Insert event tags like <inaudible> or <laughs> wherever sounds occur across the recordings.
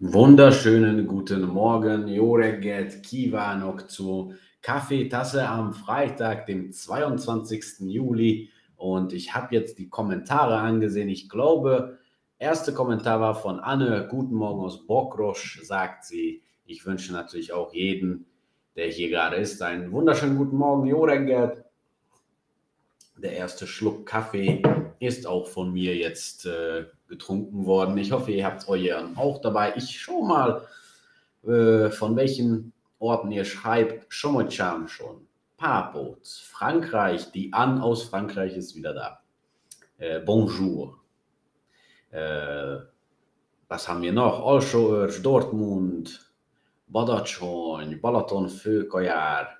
Wunderschönen guten Morgen, jó reggelt kívánok zu Kaffeetasse am Freitag, dem 22. Juli. Und ich habe jetzt die Kommentare angesehen. Ich glaube, erste Kommentar war von Anne. Guten Morgen aus Bokrosch, sagt sie. Ich wünsche natürlich auch jeden, der hier gerade ist, einen wunderschönen guten Morgen, jó reggelt. Der erste Schluck Kaffee ist auch von mir jetzt äh, getrunken worden. Ich hoffe, ihr habt euren auch dabei. Ich schau mal, äh, von welchen Orten ihr schreibt. Chomochan schon. Papots, Frankreich. Die An aus Frankreich ist wieder da. Äh, bonjour. Äh, was haben wir noch? Alsóörs, Dortmund, Badacsony, Balaton Főkajár,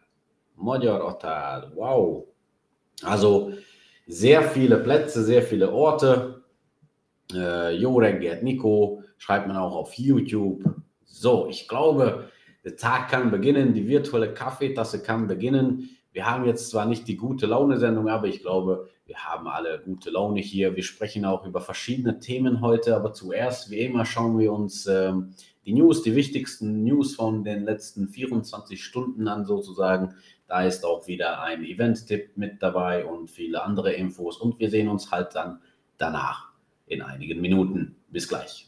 Magyar Atal. Wow. Also sehr viele Plätze, sehr viele Orte. Äh, jo reggelt Nico, schreibt man auch auf YouTube. So, ich glaube, der Tag kann beginnen, die virtuelle Kaffeetasse kann beginnen. Wir haben jetzt zwar nicht die gute Laune-Sendung, aber ich glaube, wir haben alle gute Laune hier. Wir sprechen auch über verschiedene Themen heute, aber zuerst, wie immer, schauen wir uns ähm, die News, die wichtigsten News von den letzten 24 Stunden an, sozusagen. Da ist auch wieder ein Event-Tipp mit dabei und viele andere Infos. Und wir sehen uns halt dann danach in einigen Minuten. Bis gleich.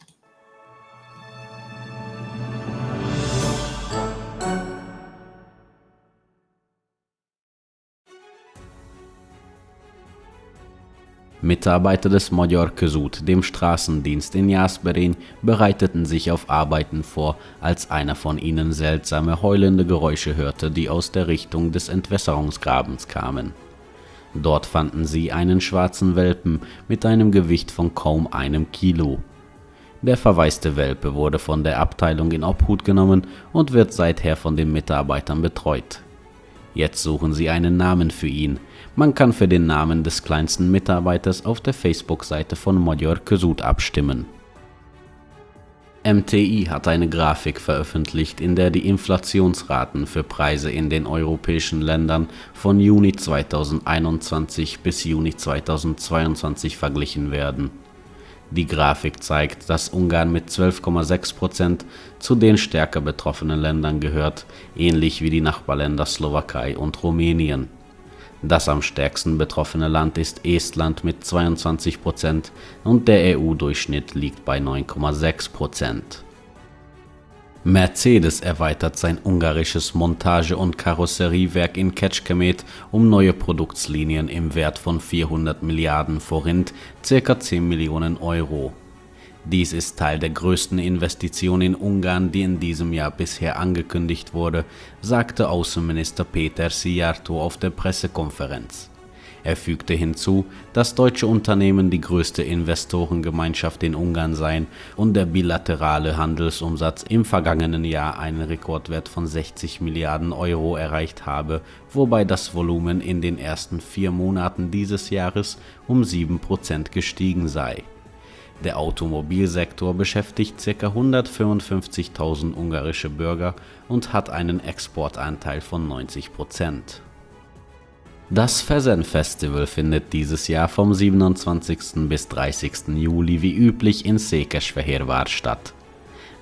Mitarbeiter des Magyar Közút, dem Straßendienst in Jasberin, bereiteten sich auf Arbeiten vor, als einer von ihnen seltsame heulende Geräusche hörte, die aus der Richtung des Entwässerungsgrabens kamen. Dort fanden sie einen schwarzen Welpen mit einem Gewicht von kaum einem Kilo. Der verwaiste Welpe wurde von der Abteilung in Obhut genommen und wird seither von den Mitarbeitern betreut. Jetzt suchen sie einen Namen für ihn. Man kann für den Namen des kleinsten Mitarbeiters auf der Facebook-Seite von Magyar Közút abstimmen. MTI hat eine Grafik veröffentlicht, in der die Inflationsraten für Preise in den europäischen Ländern von Juni 2021 bis Juni 2022 verglichen werden. Die Grafik zeigt, dass Ungarn mit 12,6 Prozent zu den stärker betroffenen Ländern gehört, ähnlich wie die Nachbarländer Slowakei und Rumänien. Das am stärksten betroffene Land ist Estland mit 22 Prozent und der EU-Durchschnitt liegt bei 9,6 Prozent. Mercedes erweitert sein ungarisches Montage- und Karosseriewerk in Kecskemét um neue Produktlinien im Wert von 400 Milliarden Forint, ca. 10 Millionen Euro. Dies ist Teil der größten Investition in Ungarn, die in diesem Jahr bisher angekündigt wurde, sagte Außenminister Peter Szijjártó auf der Pressekonferenz. Er fügte hinzu, dass deutsche Unternehmen die größte Investorengemeinschaft in Ungarn seien und der bilaterale Handelsumsatz im vergangenen Jahr einen Rekordwert von 60 Milliarden Euro erreicht habe, wobei das Volumen in den ersten vier Monaten dieses Jahres um sieben Prozent gestiegen sei der Automobilsektor beschäftigt ca. 155.000 ungarische Bürger und hat einen Exportanteil von 90 Prozent. Das Fesen Festival findet dieses Jahr vom 27. bis 30. Juli wie üblich in Székesfehérvár statt.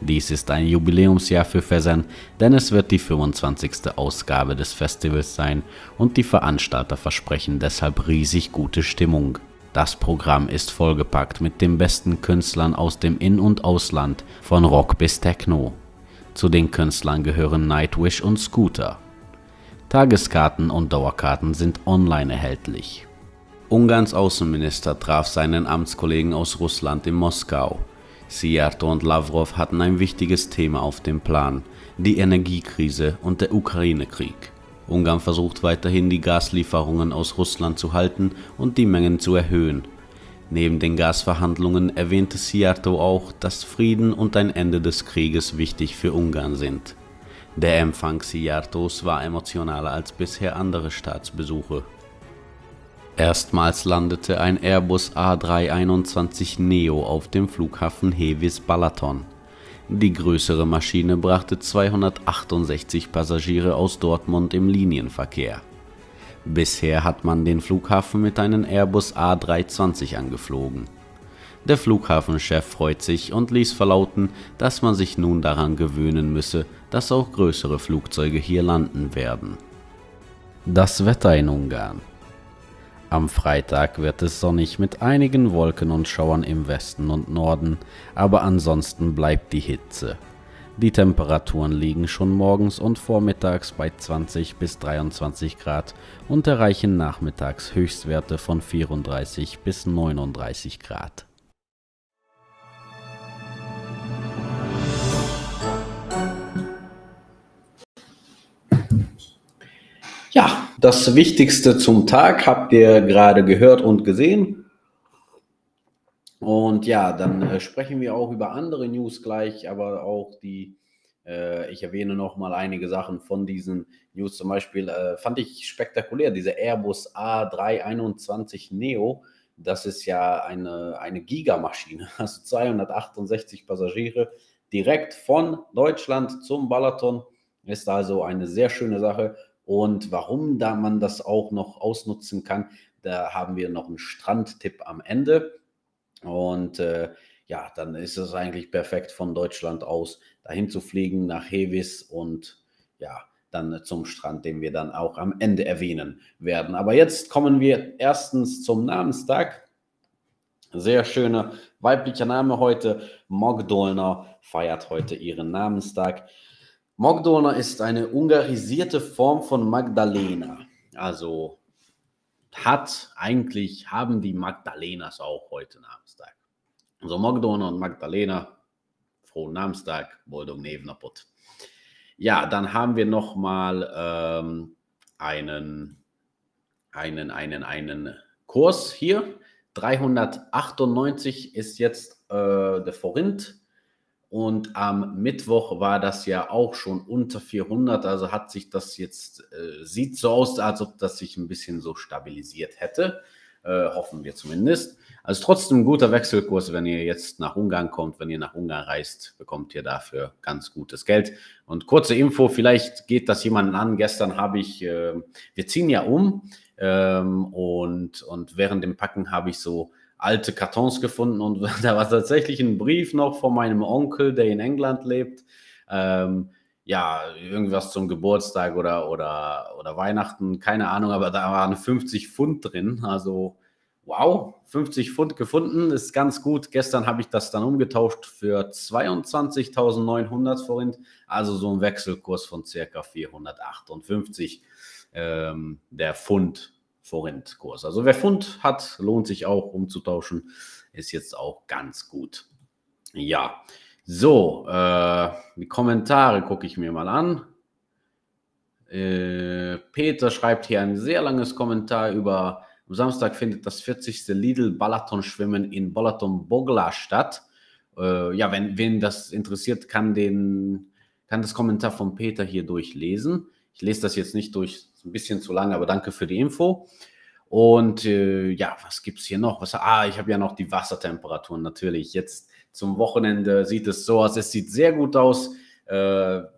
Dies ist ein Jubiläumsjahr für Fesen, denn es wird die 25. Ausgabe des Festivals sein und die Veranstalter versprechen deshalb riesig gute Stimmung. Das Programm ist vollgepackt mit den besten Künstlern aus dem In- und Ausland, von Rock bis Techno. Zu den Künstlern gehören Nightwish und Scooter. Tageskarten und Dauerkarten sind online erhältlich. Ungarns Außenminister traf seinen Amtskollegen aus Russland in Moskau. Szijjártó und Lavrov hatten ein wichtiges Thema auf dem Plan, die Energiekrise und der Ukraine-Krieg. Ungarn versucht weiterhin, die Gaslieferungen aus Russland zu halten und die Mengen zu erhöhen. Neben den Gasverhandlungen erwähnte Szijjártó auch, dass Frieden und ein Ende des Krieges wichtig für Ungarn sind. Der Empfang Szijjártós war emotionaler als bisher andere Staatsbesuche. Erstmals landete ein Airbus A321 Neo auf dem Flughafen Hevis Balaton. Die größere Maschine brachte 268 Passagiere aus Dortmund im Linienverkehr. Bisher hat man den Flughafen mit einem Airbus A320 angeflogen. Der Flughafenchef freut sich und ließ verlauten, dass man sich nun daran gewöhnen müsse, dass auch größere Flugzeuge hier landen werden. Das Wetter in Ungarn. Am Freitag wird es sonnig mit einigen Wolken und Schauern im Westen und Norden, aber ansonsten bleibt die Hitze. Die Temperaturen liegen schon morgens und vormittags bei 20 bis 23 Grad und erreichen nachmittags Höchstwerte von 34 bis 39 Grad. Ja, das Wichtigste zum Tag habt ihr gerade gehört und gesehen. Und ja, dann äh, sprechen wir auch über andere News gleich, aber auch die, äh, ich erwähne noch mal einige Sachen von diesen News. Zum Beispiel äh, fand ich spektakulär, diese Airbus A321 Neo. Das ist ja eine, eine Gigamaschine, <laughs> also 268 Passagiere direkt von Deutschland zum Balaton. Ist also eine sehr schöne Sache. Und warum da man das auch noch ausnutzen kann, da haben wir noch einen Strandtipp am Ende. Und äh, ja, dann ist es eigentlich perfekt von Deutschland aus dahin zu fliegen nach Hevis und ja, dann zum Strand, den wir dann auch am Ende erwähnen werden. Aber jetzt kommen wir erstens zum Namenstag. Sehr schöner weiblicher Name heute. Mogdolner feiert heute ihren Namenstag. Mogdolna ist eine ungarisierte Form von Magdalena. Also hat eigentlich, haben die Magdalenas auch heute Namenstag. Also Mogdolna und Magdalena, frohen Namenstag, Boldog Nevnapot. Ja, dann haben wir nochmal ähm, einen, einen, einen, einen Kurs hier. 398 ist jetzt äh, der Forint und am Mittwoch war das ja auch schon unter 400. Also hat sich das jetzt, äh, sieht so aus, als ob das sich ein bisschen so stabilisiert hätte. Äh, hoffen wir zumindest. Also trotzdem ein guter Wechselkurs, wenn ihr jetzt nach Ungarn kommt. Wenn ihr nach Ungarn reist, bekommt ihr dafür ganz gutes Geld. Und kurze Info, vielleicht geht das jemanden an. Gestern habe ich, äh, wir ziehen ja um. Ähm, und, und während dem Packen habe ich so alte Kartons gefunden und <laughs> da war tatsächlich ein Brief noch von meinem Onkel, der in England lebt. Ähm, ja, irgendwas zum Geburtstag oder, oder, oder Weihnachten, keine Ahnung, aber da waren 50 Pfund drin. Also, wow, 50 Pfund gefunden, ist ganz gut. Gestern habe ich das dann umgetauscht für 22.900 Forint, also so ein Wechselkurs von circa 458 ähm, der Pfund Forint-Kurs. Also wer Pfund hat, lohnt sich auch umzutauschen, ist jetzt auch ganz gut. Ja, so, äh, die Kommentare gucke ich mir mal an. Äh, Peter schreibt hier ein sehr langes Kommentar über, am Samstag findet das 40. Lidl-Balaton-Schwimmen in Balaton-Bogla statt. Äh, ja, wenn wen das interessiert, kann, den, kann das Kommentar von Peter hier durchlesen. Ich lese das jetzt nicht durch, ein bisschen zu lang, aber danke für die Info. Und äh, ja, was gibt es hier noch? Was, ah, ich habe ja noch die Wassertemperaturen natürlich. Jetzt zum Wochenende sieht es so aus. Es sieht sehr gut aus. Äh,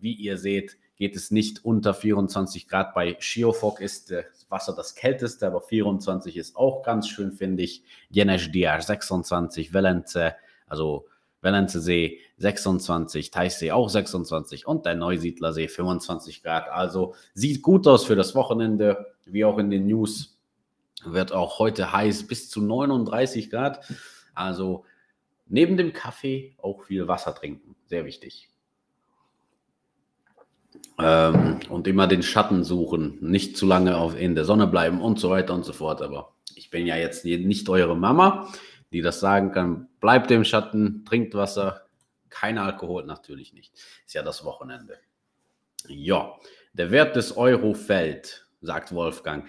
wie ihr seht, geht es nicht unter 24 Grad. Bei Schiofok ist das Wasser das kälteste, aber 24 ist auch ganz schön, finde ich. Jenes 26, Velence, also Velence See 26, Teichsee auch 26 und der Neusiedlersee 25 Grad. Also sieht gut aus für das Wochenende, wie auch in den News. Wird auch heute heiß bis zu 39 Grad. Also neben dem Kaffee auch viel Wasser trinken. Sehr wichtig. Ähm, und immer den Schatten suchen, nicht zu lange auf, in der Sonne bleiben und so weiter und so fort. Aber ich bin ja jetzt nicht eure Mama die das sagen kann, bleibt im Schatten, trinkt Wasser, kein Alkohol natürlich nicht. Ist ja das Wochenende. Ja, der Wert des Euro fällt, sagt Wolfgang.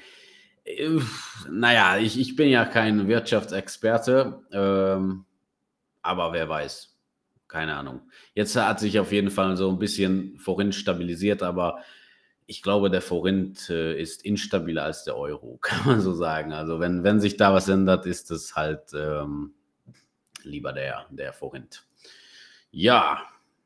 Naja, ich, ich bin ja kein Wirtschaftsexperte, ähm, aber wer weiß. Keine Ahnung. Jetzt hat sich auf jeden Fall so ein bisschen vorhin stabilisiert, aber ich glaube, der Forint äh, ist instabiler als der Euro, <laughs> kann man so sagen. Also wenn, wenn sich da was ändert, ist es halt ähm, lieber der, der Forint. Ja,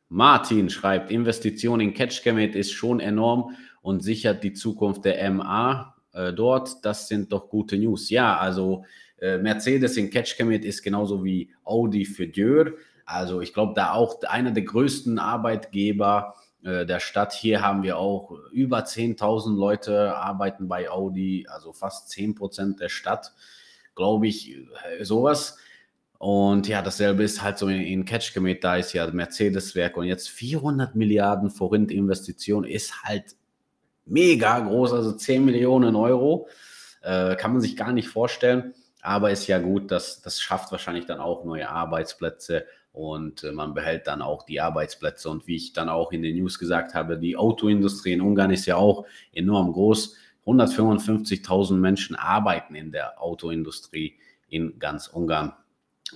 Martin schreibt, Investition in Catchcomet ist schon enorm und sichert die Zukunft der MA äh, dort. Das sind doch gute News. Ja, also äh, Mercedes in Catchcommit ist genauso wie Audi für Dürr. Also ich glaube, da auch einer der größten Arbeitgeber der Stadt. Hier haben wir auch über 10.000 Leute arbeiten bei Audi, also fast 10 Prozent der Stadt, glaube ich, äh, sowas. Und ja, dasselbe ist halt so in, in Catchcommit, da ist ja Mercedes-Werk und jetzt 400 Milliarden Forint-Investition ist halt mega groß, also 10 Millionen Euro. Äh, kann man sich gar nicht vorstellen. Aber ist ja gut, dass das schafft wahrscheinlich dann auch neue Arbeitsplätze und äh, man behält dann auch die Arbeitsplätze. Und wie ich dann auch in den News gesagt habe, die Autoindustrie in Ungarn ist ja auch enorm groß. 155.000 Menschen arbeiten in der Autoindustrie in ganz Ungarn.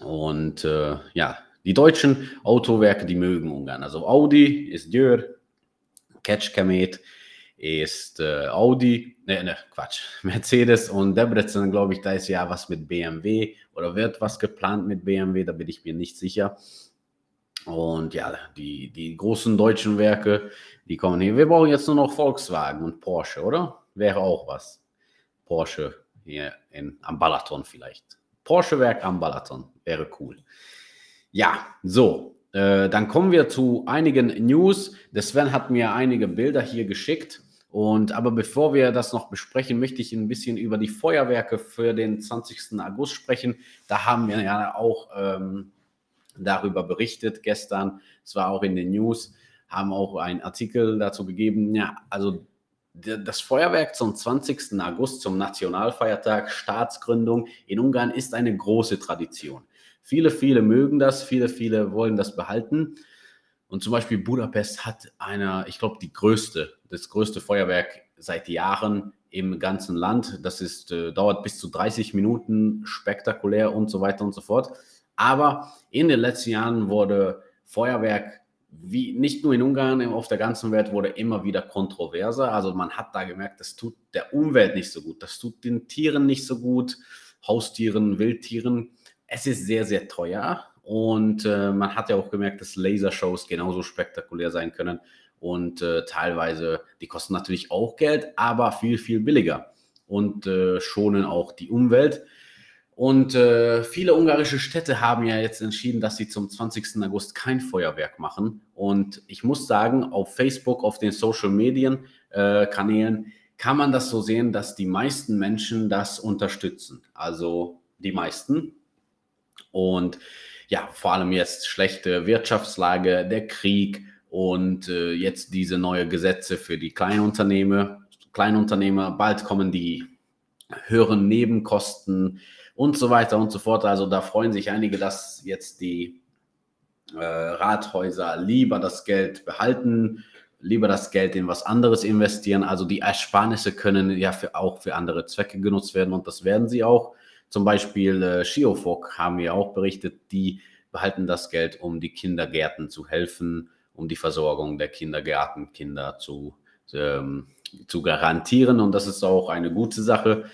Und äh, ja, die deutschen Autowerke, die mögen Ungarn. Also Audi ist Dürr, Ketchkamet ist äh, Audi, ne, ne, Quatsch, <laughs> Mercedes und Debrecen, glaube ich, da ist ja was mit BMW oder wird was geplant mit BMW, da bin ich mir nicht sicher. Und ja, die, die großen deutschen Werke, die kommen hier. Wir brauchen jetzt nur noch Volkswagen und Porsche, oder? Wäre auch was. Porsche hier in, am Balaton vielleicht. Porsche-Werk am Balaton wäre cool. Ja, so, äh, dann kommen wir zu einigen News. Der Sven hat mir einige Bilder hier geschickt. Und aber bevor wir das noch besprechen, möchte ich ein bisschen über die Feuerwerke für den 20. August sprechen. Da haben wir ja auch ähm, darüber berichtet gestern. Es war auch in den News, haben auch einen Artikel dazu gegeben. Ja, also das Feuerwerk zum 20. August, zum Nationalfeiertag, Staatsgründung in Ungarn ist eine große Tradition. Viele, viele mögen das, viele, viele wollen das behalten. Und zum Beispiel Budapest hat eine, ich glaube, die größte, das größte Feuerwerk seit Jahren im ganzen Land. Das ist, äh, dauert bis zu 30 Minuten, spektakulär und so weiter und so fort. Aber in den letzten Jahren wurde Feuerwerk wie nicht nur in Ungarn, auf der ganzen Welt wurde immer wieder kontroverser. Also man hat da gemerkt, das tut der Umwelt nicht so gut, das tut den Tieren nicht so gut, Haustieren, Wildtieren. Es ist sehr, sehr teuer und äh, man hat ja auch gemerkt, dass Lasershows genauso spektakulär sein können und äh, teilweise, die kosten natürlich auch Geld, aber viel, viel billiger und äh, schonen auch die Umwelt. Und äh, viele ungarische Städte haben ja jetzt entschieden, dass sie zum 20. August kein Feuerwerk machen. Und ich muss sagen, auf Facebook, auf den Social Medien äh, Kanälen kann man das so sehen, dass die meisten Menschen das unterstützen. Also die meisten. Und ja, vor allem jetzt schlechte Wirtschaftslage, der Krieg und äh, jetzt diese neue Gesetze für die Kleinunternehmer. Kleinunternehmer, bald kommen die höheren Nebenkosten und so weiter und so fort. Also da freuen sich einige, dass jetzt die äh, Rathäuser lieber das Geld behalten, lieber das Geld in was anderes investieren. Also die Ersparnisse können ja für, auch für andere Zwecke genutzt werden und das werden sie auch. Zum Beispiel äh, Schiofok haben wir auch berichtet, die behalten das Geld, um die Kindergärten zu helfen, um die Versorgung der Kindergärtenkinder zu, ähm, zu garantieren. Und das ist auch eine gute Sache.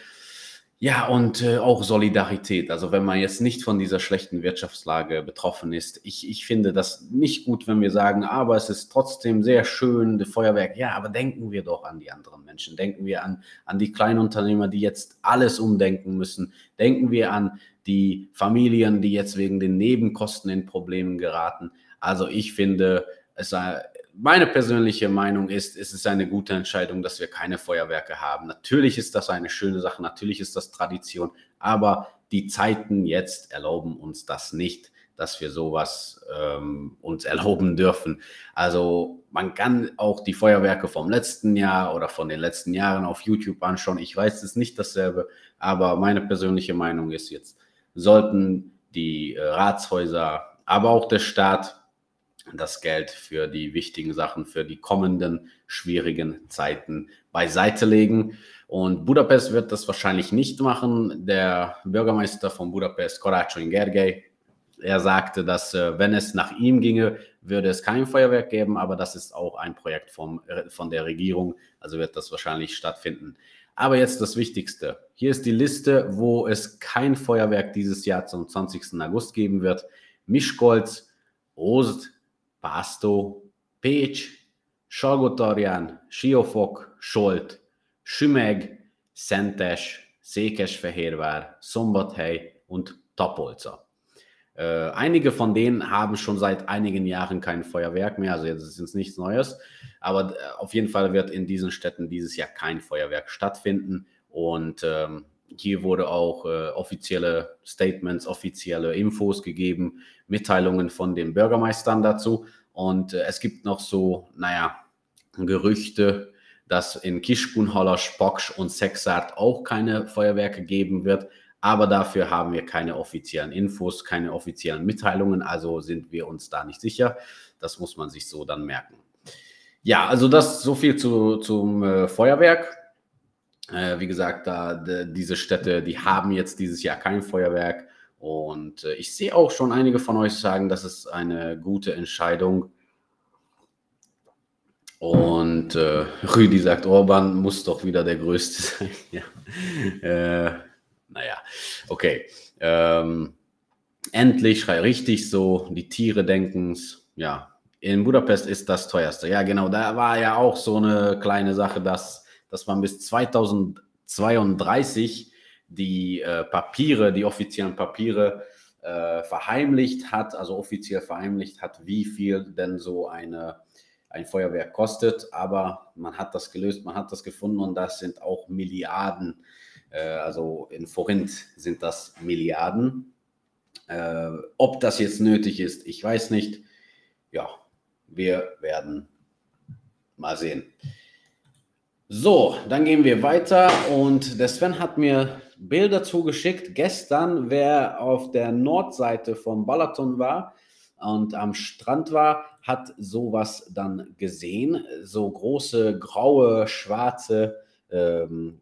Ja, und äh, auch Solidarität. Also wenn man jetzt nicht von dieser schlechten Wirtschaftslage betroffen ist, ich, ich finde das nicht gut, wenn wir sagen, aber es ist trotzdem sehr schön, das Feuerwerk. Ja, aber denken wir doch an die anderen Menschen. Denken wir an, an die Kleinunternehmer, die jetzt alles umdenken müssen. Denken wir an die Familien, die jetzt wegen den Nebenkosten in Problemen geraten. Also ich finde, es sei meine persönliche Meinung ist, es ist eine gute Entscheidung, dass wir keine Feuerwerke haben. Natürlich ist das eine schöne Sache, natürlich ist das Tradition, aber die Zeiten jetzt erlauben uns das nicht, dass wir sowas ähm, uns erlauben dürfen. Also man kann auch die Feuerwerke vom letzten Jahr oder von den letzten Jahren auf YouTube anschauen. Ich weiß, es ist nicht dasselbe, aber meine persönliche Meinung ist jetzt, sollten die äh, Ratshäuser, aber auch der Staat das Geld für die wichtigen Sachen, für die kommenden schwierigen Zeiten beiseite legen. Und Budapest wird das wahrscheinlich nicht machen. Der Bürgermeister von Budapest, Korácsony Gergely, er sagte, dass äh, wenn es nach ihm ginge, würde es kein Feuerwerk geben, aber das ist auch ein Projekt vom, äh, von der Regierung, also wird das wahrscheinlich stattfinden. Aber jetzt das Wichtigste. Hier ist die Liste, wo es kein Feuerwerk dieses Jahr zum 20. August geben wird. Mischkolz, Ost, Pásztó, Pécs, Salgotarján, Siófok, Solt, Sümeg, Szentes, Székesfehérvár, Szombathely und Tapolca. Äh, einige von denen haben schon seit einigen Jahren kein Feuerwerk mehr, also jetzt ist es nichts Neues. Aber äh, auf jeden Fall wird in diesen Städten dieses Jahr kein Feuerwerk stattfinden. Und ähm, hier wurde auch äh, offizielle Statements, offizielle Infos gegeben, Mitteilungen von den Bürgermeistern dazu. Und äh, es gibt noch so, naja, Gerüchte, dass in Kischkunholler, Spoksch und Sexart auch keine Feuerwerke geben wird. Aber dafür haben wir keine offiziellen Infos, keine offiziellen Mitteilungen. Also sind wir uns da nicht sicher. Das muss man sich so dann merken. Ja, also das so viel zu, zum äh, Feuerwerk. Äh, wie gesagt, da, de, diese Städte, die haben jetzt dieses Jahr kein Feuerwerk. Und äh, ich sehe auch schon einige von euch sagen, das ist eine gute Entscheidung. Und äh, Rüdi sagt, Orban muss doch wieder der Größte <laughs> sein. ja. äh, naja, okay. Ähm, endlich, schrei richtig so, die Tiere denken es. Ja, in Budapest ist das teuerste. Ja, genau, da war ja auch so eine kleine Sache, dass, dass man bis 2032 die äh, Papiere, die offiziellen Papiere äh, verheimlicht hat, also offiziell verheimlicht hat, wie viel denn so eine, ein Feuerwerk kostet. Aber man hat das gelöst, man hat das gefunden und das sind auch Milliarden. Äh, also in Forint sind das Milliarden. Äh, ob das jetzt nötig ist, ich weiß nicht. Ja, wir werden mal sehen. So, dann gehen wir weiter und der Sven hat mir Bilder zugeschickt. Gestern, wer auf der Nordseite von Balaton war und am Strand war, hat sowas dann gesehen. So große, graue, schwarze ähm,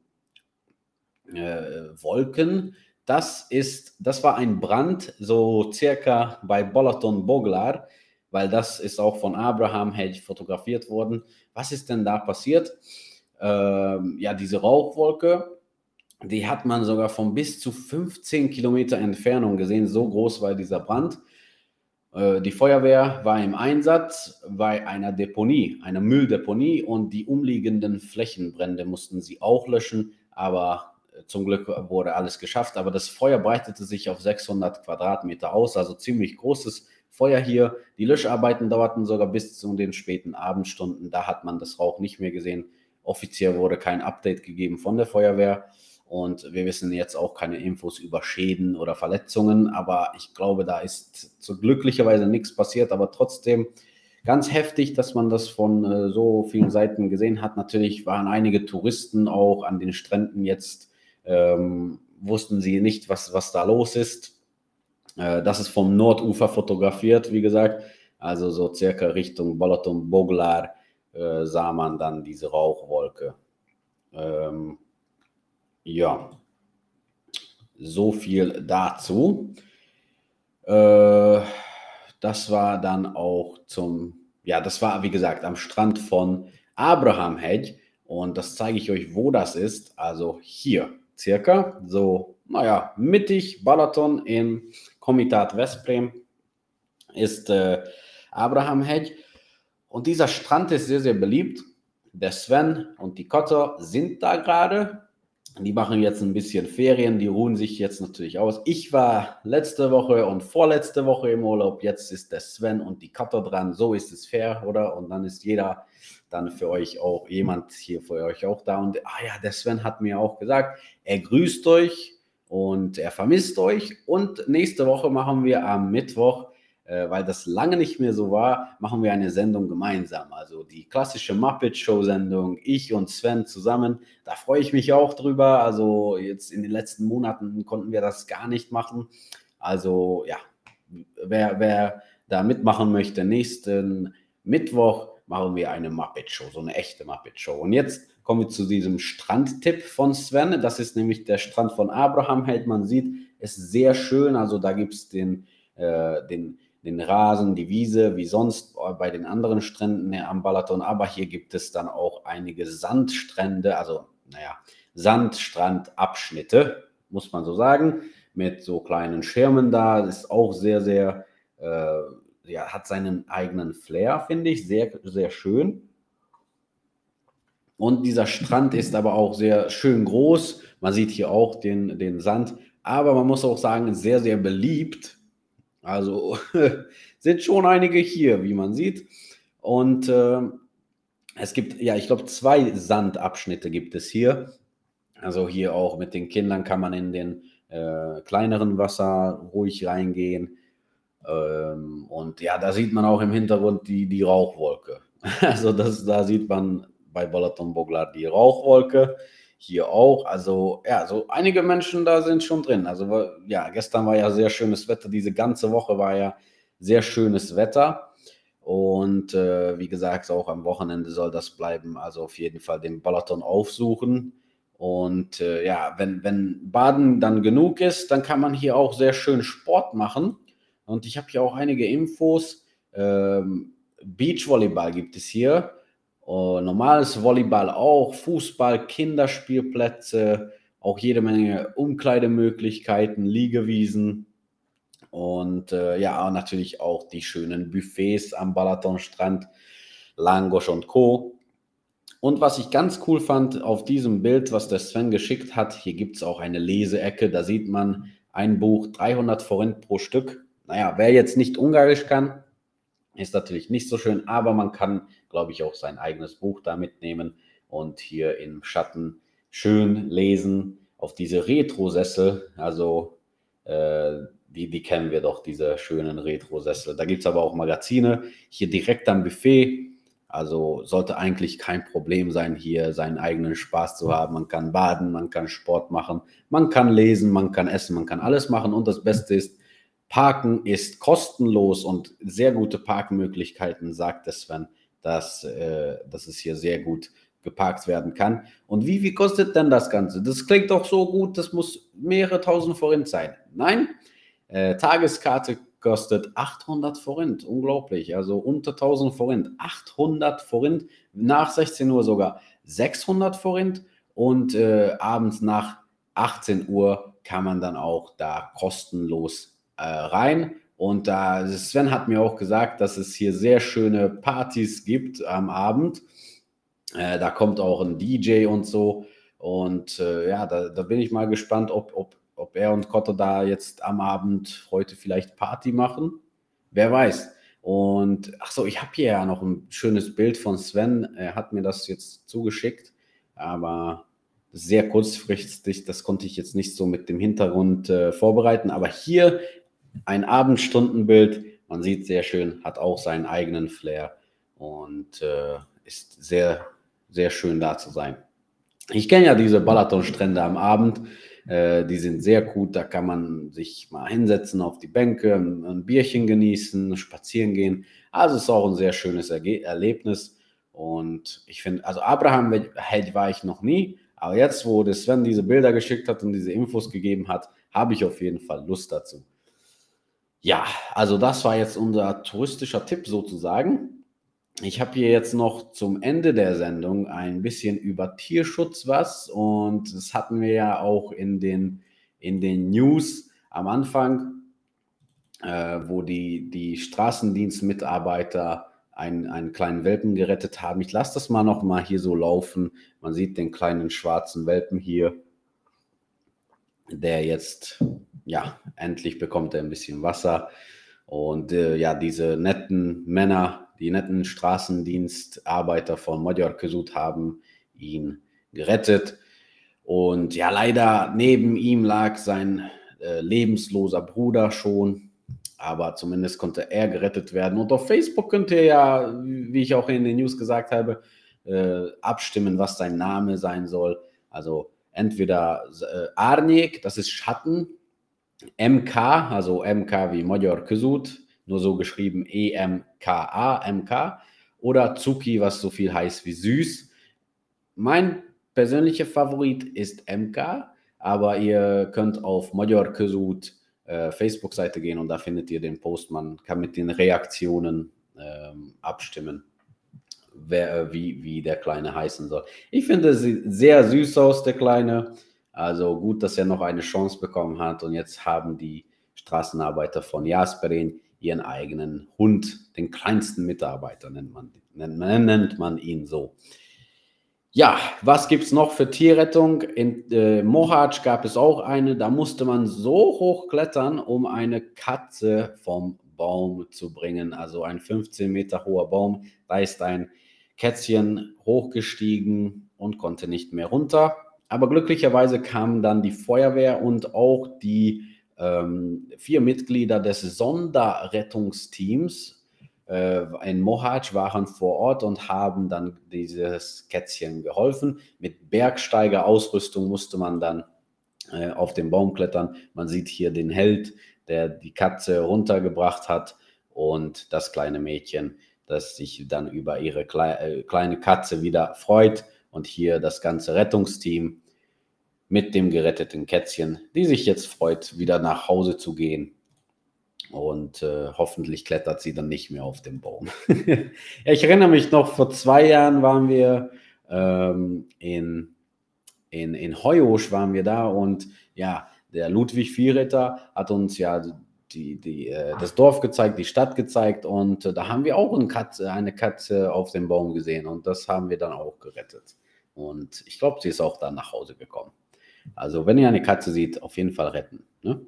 äh, Wolken. Das ist, das war ein Brand, so circa bei Balaton Boglar, weil das ist auch von Abraham Hedge fotografiert worden. Was ist denn da passiert? Ähm, ja, diese Rauchwolke, die hat man sogar von bis zu 15 Kilometer Entfernung gesehen. So groß war dieser Brand. Äh, die Feuerwehr war im Einsatz bei einer Deponie, einer Mülldeponie und die umliegenden Flächenbrände mussten sie auch löschen, aber äh, zum Glück wurde alles geschafft. Aber das Feuer breitete sich auf 600 Quadratmeter aus, also ziemlich großes Feuer hier. Die Löscharbeiten dauerten sogar bis zu den späten Abendstunden. Da hat man das Rauch nicht mehr gesehen. Offiziell wurde kein Update gegeben von der Feuerwehr und wir wissen jetzt auch keine Infos über Schäden oder Verletzungen, aber ich glaube, da ist so glücklicherweise nichts passiert, aber trotzdem ganz heftig, dass man das von äh, so vielen Seiten gesehen hat. Natürlich waren einige Touristen auch an den Stränden jetzt, ähm, wussten sie nicht, was, was da los ist. Äh, das ist vom Nordufer fotografiert, wie gesagt, also so circa Richtung Balaton Boglar äh, sah man dann diese Rauchwolke. Ähm, ja, so viel dazu. Äh, das war dann auch zum, ja, das war wie gesagt am Strand von Abraham Hedge und das zeige ich euch, wo das ist. Also hier, circa, so, naja, mittig Balaton in Komitat Westbrem ist äh, Abraham Hedge. Und dieser Strand ist sehr, sehr beliebt. Der Sven und die Kotter sind da gerade. Die machen jetzt ein bisschen Ferien, die ruhen sich jetzt natürlich aus. Ich war letzte Woche und vorletzte Woche im Urlaub. Jetzt ist der Sven und die Kotter dran. So ist es fair, oder? Und dann ist jeder dann für euch auch, jemand hier für euch auch da. Und ah ja, der Sven hat mir auch gesagt, er grüßt euch und er vermisst euch. Und nächste Woche machen wir am Mittwoch äh, weil das lange nicht mehr so war, machen wir eine Sendung gemeinsam. Also die klassische Muppet Show Sendung, ich und Sven zusammen. Da freue ich mich auch drüber. Also jetzt in den letzten Monaten konnten wir das gar nicht machen. Also ja, wer, wer da mitmachen möchte, nächsten Mittwoch machen wir eine Muppet Show, so eine echte Muppet Show. Und jetzt kommen wir zu diesem Strandtipp von Sven. Das ist nämlich der Strand von Abraham Held. Man sieht, es ist sehr schön. Also da gibt es den, äh, den den Rasen, die Wiese, wie sonst bei den anderen Stränden am Balaton. Aber hier gibt es dann auch einige Sandstrände, also naja, Sandstrandabschnitte, muss man so sagen, mit so kleinen Schirmen da. Das ist auch sehr, sehr, äh, ja, hat seinen eigenen Flair, finde ich, sehr, sehr schön. Und dieser Strand <laughs> ist aber auch sehr schön groß. Man sieht hier auch den, den Sand. Aber man muss auch sagen, sehr, sehr beliebt. Also <laughs> sind schon einige hier, wie man sieht. Und äh, es gibt, ja, ich glaube, zwei Sandabschnitte gibt es hier. Also hier auch mit den Kindern kann man in den äh, kleineren Wasser ruhig reingehen. Ähm, und ja, da sieht man auch im Hintergrund die, die Rauchwolke. <laughs> Also das, da sieht man bei Balaton Boglar die Rauchwolke. Hier auch. Also ja, so einige Menschen da sind schon drin. Also ja, gestern war ja sehr schönes Wetter. Diese ganze Woche war ja sehr schönes Wetter. Und äh, wie gesagt, auch am Wochenende soll das bleiben. Also auf jeden Fall den Balaton aufsuchen. Und äh, ja, wenn, wenn Baden dann genug ist, dann kann man hier auch sehr schön Sport machen. Und ich habe hier auch einige Infos. Ähm, Beachvolleyball gibt es hier. Uh, normales Volleyball auch, Fußball, Kinderspielplätze, auch jede Menge Umkleidemöglichkeiten, Liegewiesen und äh, ja, natürlich auch die schönen Buffets am Balatonstrand, Langos und Co. Und was ich ganz cool fand auf diesem Bild, was der Sven geschickt hat, hier gibt es auch eine Leseecke, da sieht man ein Buch, 300 Forint pro Stück. Naja, wer jetzt nicht Ungarisch kann, ist natürlich nicht so schön, aber man kann, glaube ich, auch sein eigenes Buch da mitnehmen und hier im Schatten schön lesen auf diese Retro-Sessel. Also äh, die, die kennen wir doch, diese schönen Retro-Sessel. Da gibt es aber auch Magazine hier direkt am Buffet. Also sollte eigentlich kein Problem sein, hier seinen eigenen Spaß zu haben. Man kann baden, man kann Sport machen, man kann lesen, man kann essen, man kann alles machen. Und das Beste ist, Parken ist kostenlos und sehr gute Parkmöglichkeiten, sagt Sven, dass, äh, dass es hier sehr gut geparkt werden kann. Und wie, wie kostet denn das Ganze? Das klingt doch so gut, das muss mehrere tausend Forint sein. Nein, äh, Tageskarte kostet 800 Forint. Unglaublich. Also unter 1000 Forint. 800 Forint. Nach 16 Uhr sogar 600 Forint. Und äh, abends nach 18 Uhr kann man dann auch da kostenlos äh, rein. Und da Sven hat mir auch gesagt, dass es hier sehr schöne Partys gibt am Abend. Äh, da kommt auch ein DJ und so. Und äh, ja, da, da, bin ich mal gespannt, ob, ob, ob er und Kotter da jetzt am Abend heute vielleicht Party machen. Wer weiß. Und ach so, ich habe hier ja noch ein schönes Bild von Sven. Er hat mir das jetzt zugeschickt, aber sehr kurzfristig. Das konnte ich jetzt nicht so mit dem Hintergrund äh, vorbereiten. Aber hier ein Abendstundenbild. Man sieht sehr schön, hat auch seinen eigenen Flair und äh, ist sehr, sehr schön da zu sein. Ich kenne ja diese Balaton-Strände am Abend. Äh, die sind sehr gut. Da kann man sich mal hinsetzen auf die Bänke, ein, Bierchen genießen, spazieren gehen. Also es ist auch ein sehr schönes Erge Erlebnis. Und ich finde, also Abraham war ich noch nie. Aber jetzt, wo der Sven diese Bilder geschickt hat und diese Infos gegeben hat, habe ich auf jeden Fall Lust dazu. Ja, also das war jetzt unser touristischer Tipp sozusagen. Ich habe hier jetzt noch zum Ende der Sendung ein bisschen über Tierschutz was und das hatten wir ja auch in den, in den News am Anfang, äh, wo die, die Straßendienstmitarbeiter einen, einen kleinen Welpen gerettet haben. Ich lasse das mal noch mal hier so laufen. Man sieht den kleinen schwarzen Welpen hier, der jetzt ja, endlich bekommt er ein bisschen Wasser. Und äh, ja, diese netten Männer, die netten Straßendienstarbeiter von Magyar Kesut haben ihn gerettet. Und ja, leider neben ihm lag sein äh, lebensloser Bruder schon. Aber zumindest konnte er gerettet werden. Und auf Facebook könnt ihr ja, wie ich auch in den News gesagt habe, äh, abstimmen, was sein Name sein soll. Also entweder äh, Arnik, das ist Schatten, MK, also MK wie Magyar Közút, nur so geschrieben E-M-K-A, MK, oder Zuki, was so viel heißt wie süß. Mein persönlicher Favorit ist MK, aber ihr könnt auf Magyar Közút äh, Facebook-Seite gehen und da findet ihr den Post. Man kann mit den Reaktionen ähm, abstimmen, wer, äh, wie, wie der Kleine heißen soll. Ich finde, sieht sehr süß aus, der Kleine. Also gut, dass er noch eine Chance bekommen hat und jetzt haben die Straßenarbeiter von Jasperin ihren eigenen Hund, den kleinsten Mitarbeiter nennt man, nennt, nennt man ihn so. Ja, was gibt es noch für Tierrettung? In äh, Mohac gab es auch eine, da musste man so hoch klettern, um eine Katze vom Baum zu bringen. Also ein 15 Meter hoher Baum. Da ist ein Kätzchen hochgestiegen und konnte nicht mehr runter. Aber glücklicherweise kamen dann die Feuerwehr und auch die ähm, vier Mitglieder des Sonderrettungsteams äh, in Mohac waren vor Ort und haben dann dieses Kätzchen geholfen. Mit Bergsteigerausrüstung musste man dann äh, auf den Baum klettern. Man sieht hier den Held, der die Katze runtergebracht hat und das kleine Mädchen, das sich dann über ihre Kle äh, kleine Katze wieder freut. Und hier das ganze Rettungsteam mit dem geretteten Kätzchen, die sich jetzt freut, wieder nach Hause zu gehen und äh, hoffentlich klettert sie dann nicht mehr auf den Baum. <laughs> ich erinnere mich noch, vor zwei Jahren waren wir ähm, in, in, in Heuosch waren wir da und ja, der Ludwig Vierritter hat uns ja die, die, äh, das Dorf gezeigt, die Stadt gezeigt und äh, da haben wir auch eine Katze, eine Katze auf dem Baum gesehen und das haben wir dann auch gerettet. Und ich glaube, sie ist auch dann nach Hause gekommen. Also, wenn ihr eine Katze seht, auf jeden Fall retten. Ne?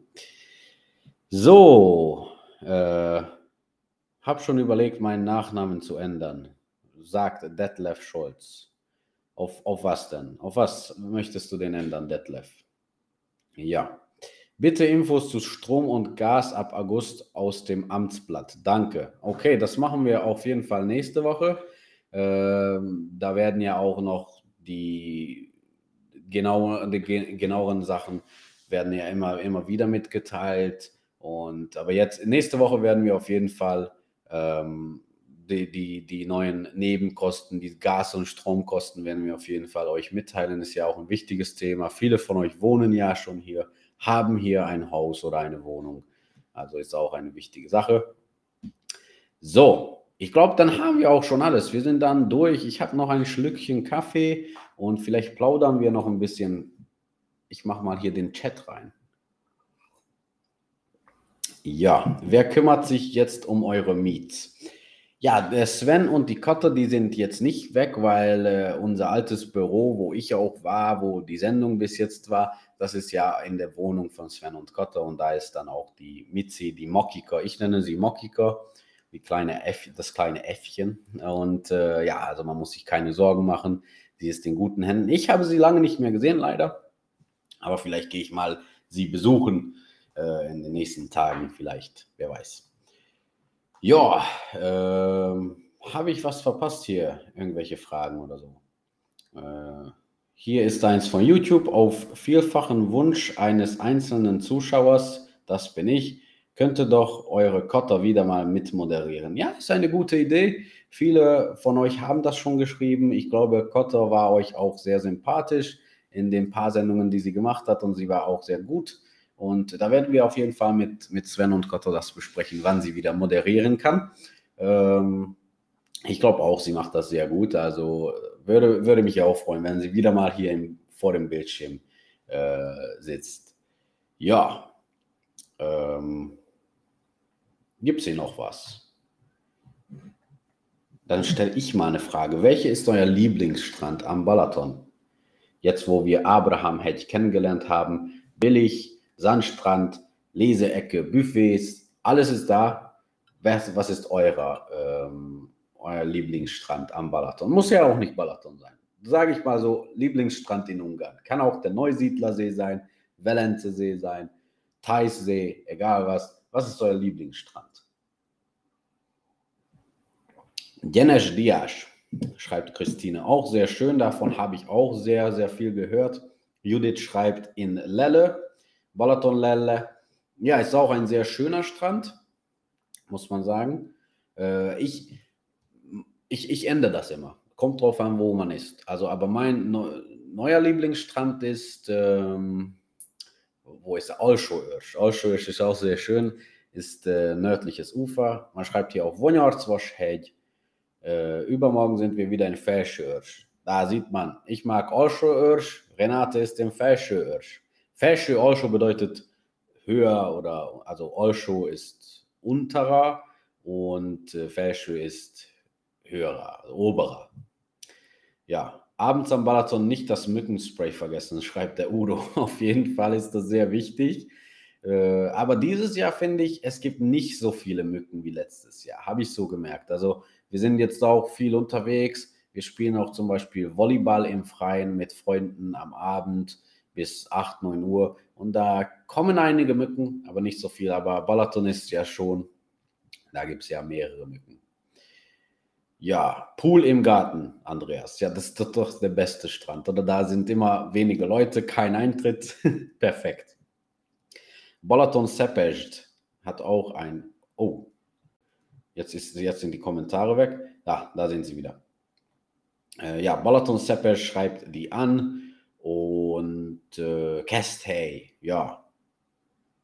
So, äh, habe schon überlegt, meinen Nachnamen zu ändern, sagt Detlef Scholz. Auf, auf was denn? Auf was möchtest du den ändern, Detlef? Ja. Bitte Infos zu Strom und Gas ab August aus dem Amtsblatt. Danke. Okay, das machen wir auf jeden Fall nächste Woche. Ähm, da werden ja auch noch die, genau, die genaueren Sachen werden ja immer, immer wieder mitgeteilt. Und aber jetzt, nächste Woche werden wir auf jeden Fall ähm, die, die, die neuen Nebenkosten, die Gas- und Stromkosten werden wir auf jeden Fall euch mitteilen. Ist ja auch ein wichtiges Thema. Viele von euch wohnen ja schon hier, haben hier ein Haus oder eine Wohnung. Also ist auch eine wichtige Sache. So, ich glaube, dann haben wir auch schon alles. Wir sind dann durch. Ich habe noch ein Schlückchen Kaffee und vielleicht plaudern wir noch ein bisschen. Ich mache mal hier den Chat rein. Ja, wer kümmert sich jetzt um eure Meets? Ja, der Sven und die Kotter, die sind jetzt nicht weg, weil äh, unser altes Büro, wo ich auch war, wo die Sendung bis jetzt war, das ist ja in der Wohnung von Sven und Kotter und da ist dann auch die Mitzi, die Mokika. Ich nenne sie Mokika, die kleine Äff, das kleine Äffchen. Und äh, ja, also man muss sich keine Sorgen machen. Sie ist in guten Händen. Ich habe sie lange nicht mehr gesehen, leider. Aber vielleicht gehe ich mal sie besuchen äh, in den nächsten Tagen vielleicht, wer weiß. Ja, äh, habe ich was verpasst hier? Irgendwelche Fragen oder so? Äh, hier ist eins von YouTube. Auf vielfachen Wunsch eines einzelnen Zuschauers, das bin ich, könnte doch eure Kotter wieder mal mitmoderieren. Ja, ist eine gute Idee. Viele von euch haben das schon geschrieben. Ich glaube, Kotter war euch auch sehr sympathisch in den paar Sendungen, die sie gemacht hat und sie war auch sehr gut. Und da werden wir auf jeden Fall mit, mit Sven und Kotto das besprechen, wann sie wieder moderieren kann. Ähm, ich glaube auch, sie macht das sehr gut. Also würde, würde mich auch freuen, wenn sie wieder mal hier im, vor dem Bildschirm äh, sitzt. Ja. Ähm, Gibt es hier noch was? Dann stelle ich mal eine Frage. Welche ist euer Lieblingsstrand am Balaton? Jetzt, wo wir Abraham Hedge kennengelernt haben, billig, Sandstrand, Leseecke, Buffets, alles ist da. Was, was ist eurer, ähm, euer Lieblingsstrand am Balaton? Muss ja auch nicht Balaton sein. Sage ich mal so, Lieblingsstrand in Ungarn. Kann auch der Neusiedlersee sein, Velence-See sein, Theissee, egal was. Was ist euer Lieblingsstrand? Jenes Dias, schreibt Christine, auch sehr schön. Davon habe ich auch sehr, sehr viel gehört. Judith schreibt in Lelle, Balatonlelle. Ja, ist auch ein sehr schöner Strand, muss man sagen. Äh, ich, ich, ich ändere das immer. Kommt drauf an, wo man ist. Also, aber mein neuer Lieblingsstrand ist, ähm, wo ist der? Olschoirsch. Olschoirsch ist auch sehr schön, ist äh, nördliches Ufer. Man schreibt hier auch Vonyarzvashegy. Äh, übermorgen sind wir wieder in Felsőrsch. Da sieht man, ich mag Olschoirsch, Renate ist im Felsőrsch. Felső Olscho bedeutet höher oder also Olscho ist unterer und äh, ist höherer, also oberer. Ja, abends am Balaton nicht das Mückenspray vergessen, schreibt der Udo. <laughs> Auf jeden Fall ist das sehr wichtig. Äh, aber dieses Jahr finde ich, es gibt nicht so viele Mücken wie letztes Jahr. Habe ich so gemerkt. Also wir sind jetzt auch viel unterwegs. Wir spielen auch zum Beispiel Volleyball im Freien mit Freunden am Abend bis 8, 9 Uhr. Und da kommen einige Mücken, aber nicht so viel. Aber Balaton ist ja schon, da gibt es ja mehrere Mücken. Ja, Pool im Garten, Andreas. Ja, das ist doch der beste Strand. Oder da sind immer wenige Leute, kein Eintritt. <laughs> Perfekt. Balaton Sepest hat auch ein. Oh, jetzt, ist, jetzt sind die Kommentare weg. Da, da sind sie wieder. Äh, ja, Balaton Sepest schreibt die an und äh, Hey, ja.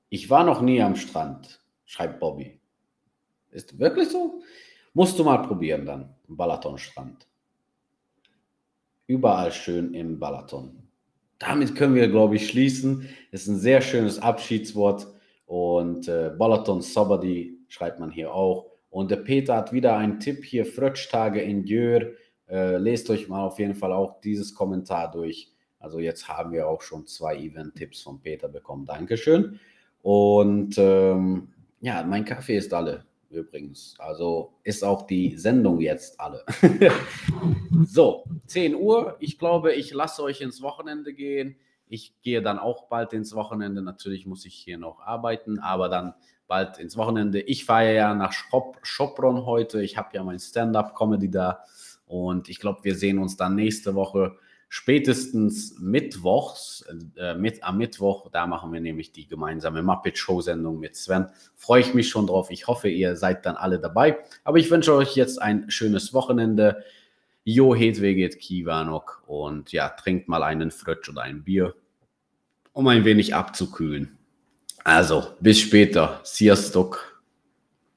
Ich war noch nie am Strand, schreibt Bobby. Ist wirklich so? Musst du mal probieren dann, Balatonstrand. Überall schön im Balaton. Damit können wir, glaube ich, schließen. ist ein sehr schönes Abschiedswort. Und äh, Balaton Sabadi schreibt man hier auch. Und der Peter hat wieder einen Tipp hier, Frötschtage in Jör. Äh, lest euch mal auf jeden Fall auch dieses Kommentar durch. Also jetzt haben wir auch schon zwei Event-Tipps von Peter bekommen. Dankeschön. Und ähm, ja, mein Kaffee ist alle übrigens. Also ist auch die Sendung jetzt alle. <laughs> so, 10 Uhr. Ich glaube, ich lasse euch ins Wochenende gehen. Ich gehe dann auch bald ins Wochenende. Natürlich muss ich hier noch arbeiten, aber dann bald ins Wochenende. Ich fahre ja nach Schop Schopron heute. Ich habe ja mein Stand-up-Comedy da. Und ich glaube, wir sehen uns dann nächste Woche spätestens mittwochs, äh, mit, am Mittwoch, da machen wir nämlich die gemeinsame Muppet Show Sendung mit Sven. Freue ich mich schon drauf. Ich hoffe, ihr seid dann alle dabei. Aber ich wünsche euch jetzt ein schönes Wochenende. Jo Hedweget Kiwanok und ja, trinkt mal einen Frötsch oder ein Bier, um ein wenig abzukühlen. Also, bis später. Sziasztok!